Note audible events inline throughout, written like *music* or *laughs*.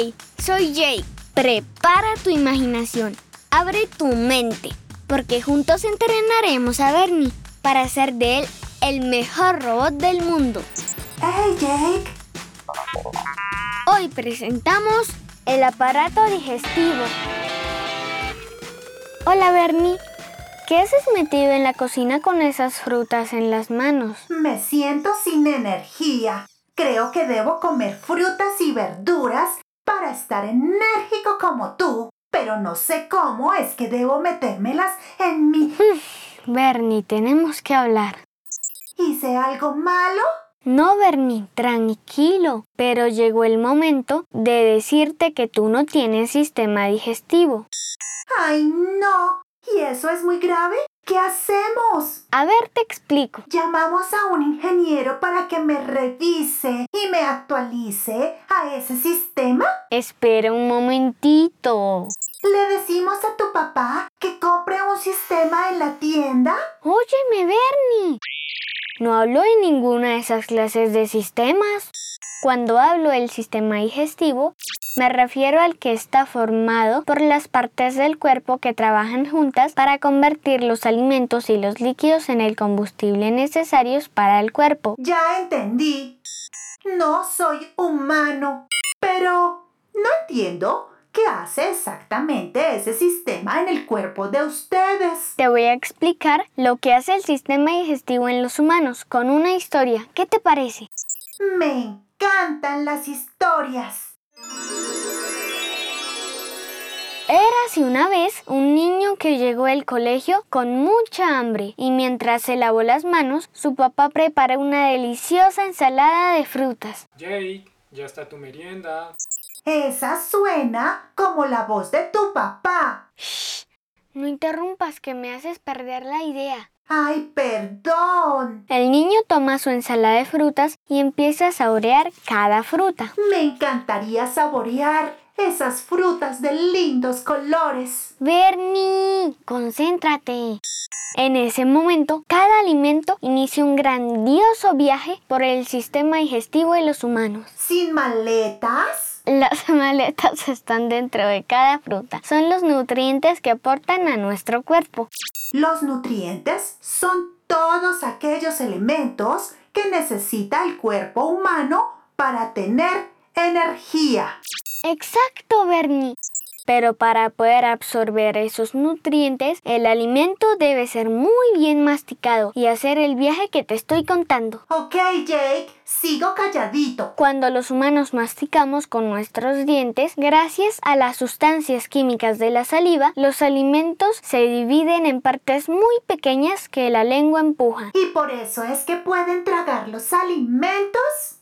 Hey, soy Jake. Prepara tu imaginación, abre tu mente, porque juntos entrenaremos a Bernie para hacer de él el mejor robot del mundo. ¡Hey, Jake! Hoy presentamos el aparato digestivo. Hola, Bernie. ¿Qué haces metido en la cocina con esas frutas en las manos? Me siento sin energía. Creo que debo comer frutas y verduras para estar enérgico como tú, pero no sé cómo es que debo metérmelas en mi... *laughs* Bernie, tenemos que hablar. ¿Hice algo malo? No, Bernie, tranquilo, pero llegó el momento de decirte que tú no tienes sistema digestivo. ¡Ay, no! ¿Y eso es muy grave? ¿Qué hacemos? A ver, te explico. Llamamos a un ingeniero para que me revise y me actualice a ese sistema. Espera un momentito. ¿Le decimos a tu papá que compre un sistema en la tienda? Óyeme, Bernie. No hablo de ninguna de esas clases de sistemas. Cuando hablo del sistema digestivo, me refiero al que está formado por las partes del cuerpo que trabajan juntas para convertir los alimentos y los líquidos en el combustible necesarios para el cuerpo. Ya entendí. No soy humano. Pero no entiendo qué hace exactamente ese sistema en el cuerpo de ustedes. Te voy a explicar lo que hace el sistema digestivo en los humanos con una historia. ¿Qué te parece? Me encantan las historias. Érase una vez un niño que llegó al colegio con mucha hambre y mientras se lavó las manos, su papá preparó una deliciosa ensalada de frutas. Jake, ya está tu merienda. Esa suena como la voz de tu papá. Shh, no interrumpas que me haces perder la idea. ¡Ay, perdón! El niño toma su ensalada de frutas y empieza a saborear cada fruta. Me encantaría saborear esas frutas de lindos colores. Bernie, concéntrate. En ese momento, cada alimento inicia un grandioso viaje por el sistema digestivo de los humanos. ¿Sin maletas? Las *laughs* maletas están dentro de cada fruta. Son los nutrientes que aportan a nuestro cuerpo. Los nutrientes son todos aquellos elementos que necesita el cuerpo humano para tener energía. Exacto, Bernie. Pero para poder absorber esos nutrientes, el alimento debe ser muy bien masticado y hacer el viaje que te estoy contando. Ok, Jake, sigo calladito. Cuando los humanos masticamos con nuestros dientes, gracias a las sustancias químicas de la saliva, los alimentos se dividen en partes muy pequeñas que la lengua empuja. ¿Y por eso es que pueden tragar los alimentos?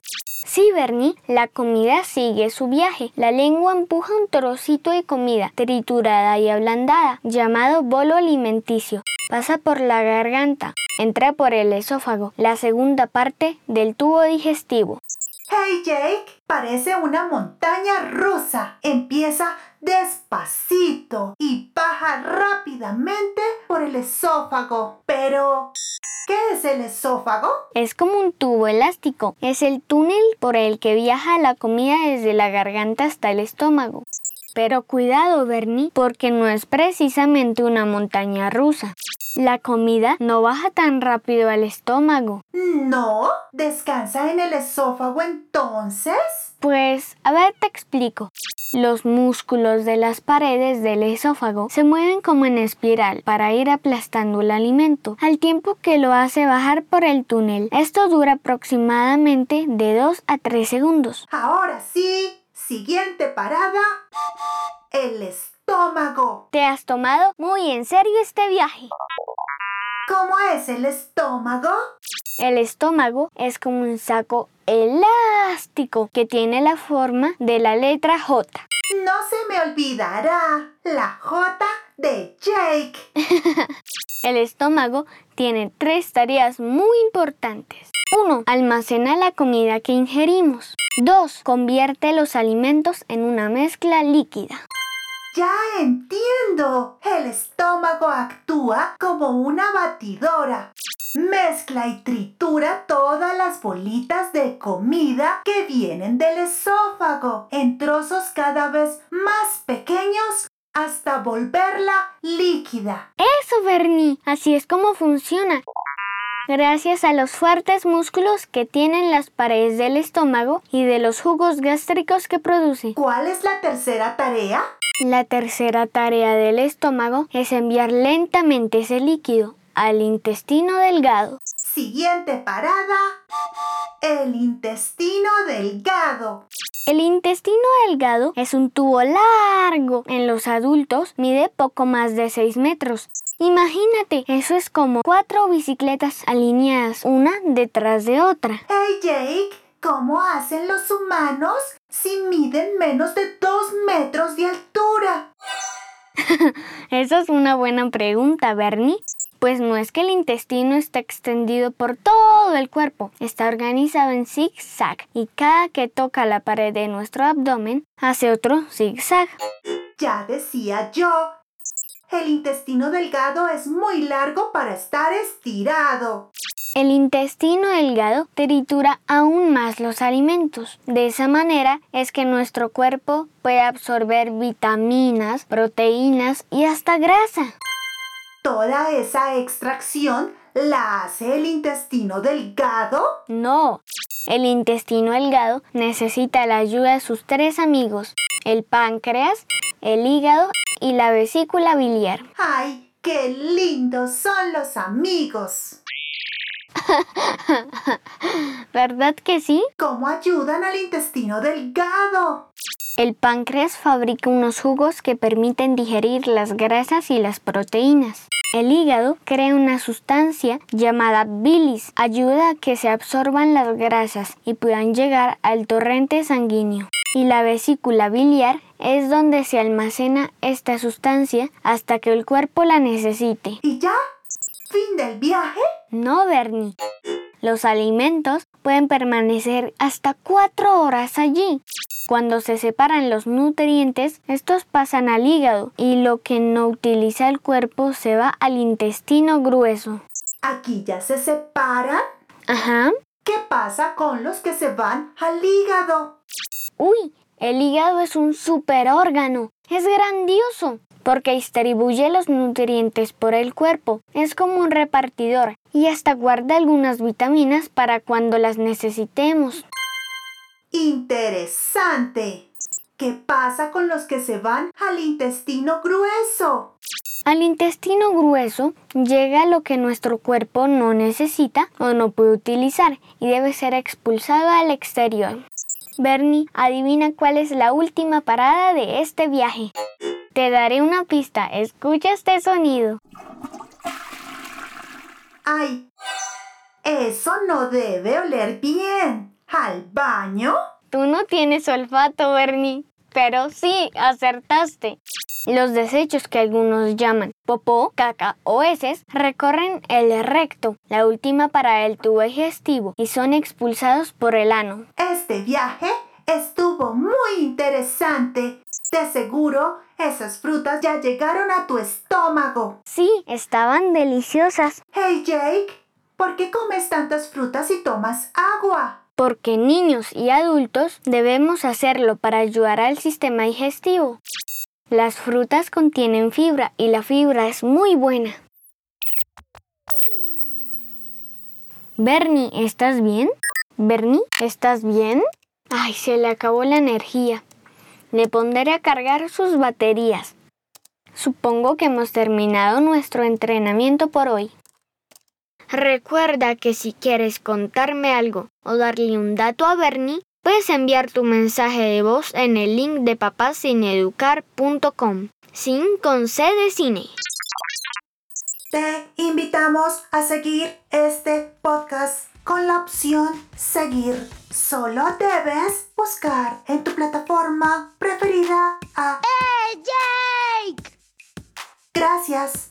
Sí, Bernie, la comida sigue su viaje. La lengua empuja un trocito de comida triturada y ablandada, llamado bolo alimenticio. Pasa por la garganta, entra por el esófago, la segunda parte del tubo digestivo. Hey Jake, parece una montaña rusa. Empieza despacito y baja rápidamente por el esófago. Pero, ¿Qué es el esófago? Es como un tubo elástico. Es el túnel por el que viaja la comida desde la garganta hasta el estómago. Pero cuidado, Bernie, porque no es precisamente una montaña rusa. La comida no baja tan rápido al estómago. ¿No? ¿Descansa en el esófago entonces? Pues, a ver, te explico. Los músculos de las paredes del esófago se mueven como en espiral para ir aplastando el alimento, al tiempo que lo hace bajar por el túnel. Esto dura aproximadamente de 2 a 3 segundos. Ahora sí, siguiente parada, el estómago. Te has tomado muy en serio este viaje. ¿Cómo es el estómago? El estómago es como un saco elástico que tiene la forma de la letra J. No se me olvidará la J de Jake. *laughs* El estómago tiene tres tareas muy importantes. 1. Almacena la comida que ingerimos. 2. Convierte los alimentos en una mezcla líquida. Ya entiendo. El estómago actúa como una batidora. Mezcla y tritura todas las bolitas de comida que vienen del esófago en trozos cada vez más pequeños hasta volverla líquida. Eso, Bernie. Así es como funciona. Gracias a los fuertes músculos que tienen las paredes del estómago y de los jugos gástricos que produce. ¿Cuál es la tercera tarea? La tercera tarea del estómago es enviar lentamente ese líquido al intestino delgado. Siguiente parada. El intestino delgado. El intestino delgado es un tubo largo. En los adultos mide poco más de 6 metros. Imagínate, eso es como cuatro bicicletas alineadas una detrás de otra. Hey Jake, ¿cómo hacen los humanos si miden menos de 2 metros de altura? *laughs* Eso es una buena pregunta, Bernie. Pues no es que el intestino esté extendido por todo el cuerpo, está organizado en zigzag y cada que toca la pared de nuestro abdomen hace otro zigzag. Ya decía yo, el intestino delgado es muy largo para estar estirado. El intestino delgado tritura aún más los alimentos. De esa manera es que nuestro cuerpo puede absorber vitaminas, proteínas y hasta grasa. ¿Toda esa extracción la hace el intestino delgado? No, el intestino delgado necesita la ayuda de sus tres amigos, el páncreas, el hígado y la vesícula biliar. ¡Ay, qué lindos son los amigos! *laughs* ¿Verdad que sí? ¿Cómo ayudan al intestino delgado? El páncreas fabrica unos jugos que permiten digerir las grasas y las proteínas. El hígado crea una sustancia llamada bilis, ayuda a que se absorban las grasas y puedan llegar al torrente sanguíneo. Y la vesícula biliar es donde se almacena esta sustancia hasta que el cuerpo la necesite. ¿Y ya? ¿Fin del viaje? No, Bernie. Los alimentos pueden permanecer hasta cuatro horas allí. Cuando se separan los nutrientes, estos pasan al hígado y lo que no utiliza el cuerpo se va al intestino grueso. ¿Aquí ya se separan? Ajá. ¿Qué pasa con los que se van al hígado? Uy, el hígado es un superórgano. Es grandioso porque distribuye los nutrientes por el cuerpo. Es como un repartidor y hasta guarda algunas vitaminas para cuando las necesitemos. Interesante. ¿Qué pasa con los que se van al intestino grueso? Al intestino grueso llega lo que nuestro cuerpo no necesita o no puede utilizar y debe ser expulsado al exterior. Bernie, adivina cuál es la última parada de este viaje. Te daré una pista, escucha este sonido. ¡Ay! Eso no debe oler bien. ¿Al baño? Tú no tienes olfato, Bernie, pero sí acertaste. Los desechos que algunos llaman popó, caca o heces recorren el recto, la última para el tubo digestivo, y son expulsados por el ano. Este viaje estuvo muy interesante. De seguro, esas frutas ya llegaron a tu estómago. Sí, estaban deliciosas. Hey Jake, ¿por qué comes tantas frutas y tomas agua? Porque niños y adultos debemos hacerlo para ayudar al sistema digestivo. Las frutas contienen fibra y la fibra es muy buena. Bernie, ¿estás bien? Bernie, ¿estás bien? Ay, se le acabó la energía. Le pondré a cargar sus baterías. Supongo que hemos terminado nuestro entrenamiento por hoy. Recuerda que si quieres contarme algo o darle un dato a Bernie, puedes enviar tu mensaje de voz en el link de papacineeducar.com, sin con C de cine. Te invitamos a seguir este podcast con la opción seguir. Solo debes buscar en tu plataforma preferida a ¡Hey, Jake! Gracias.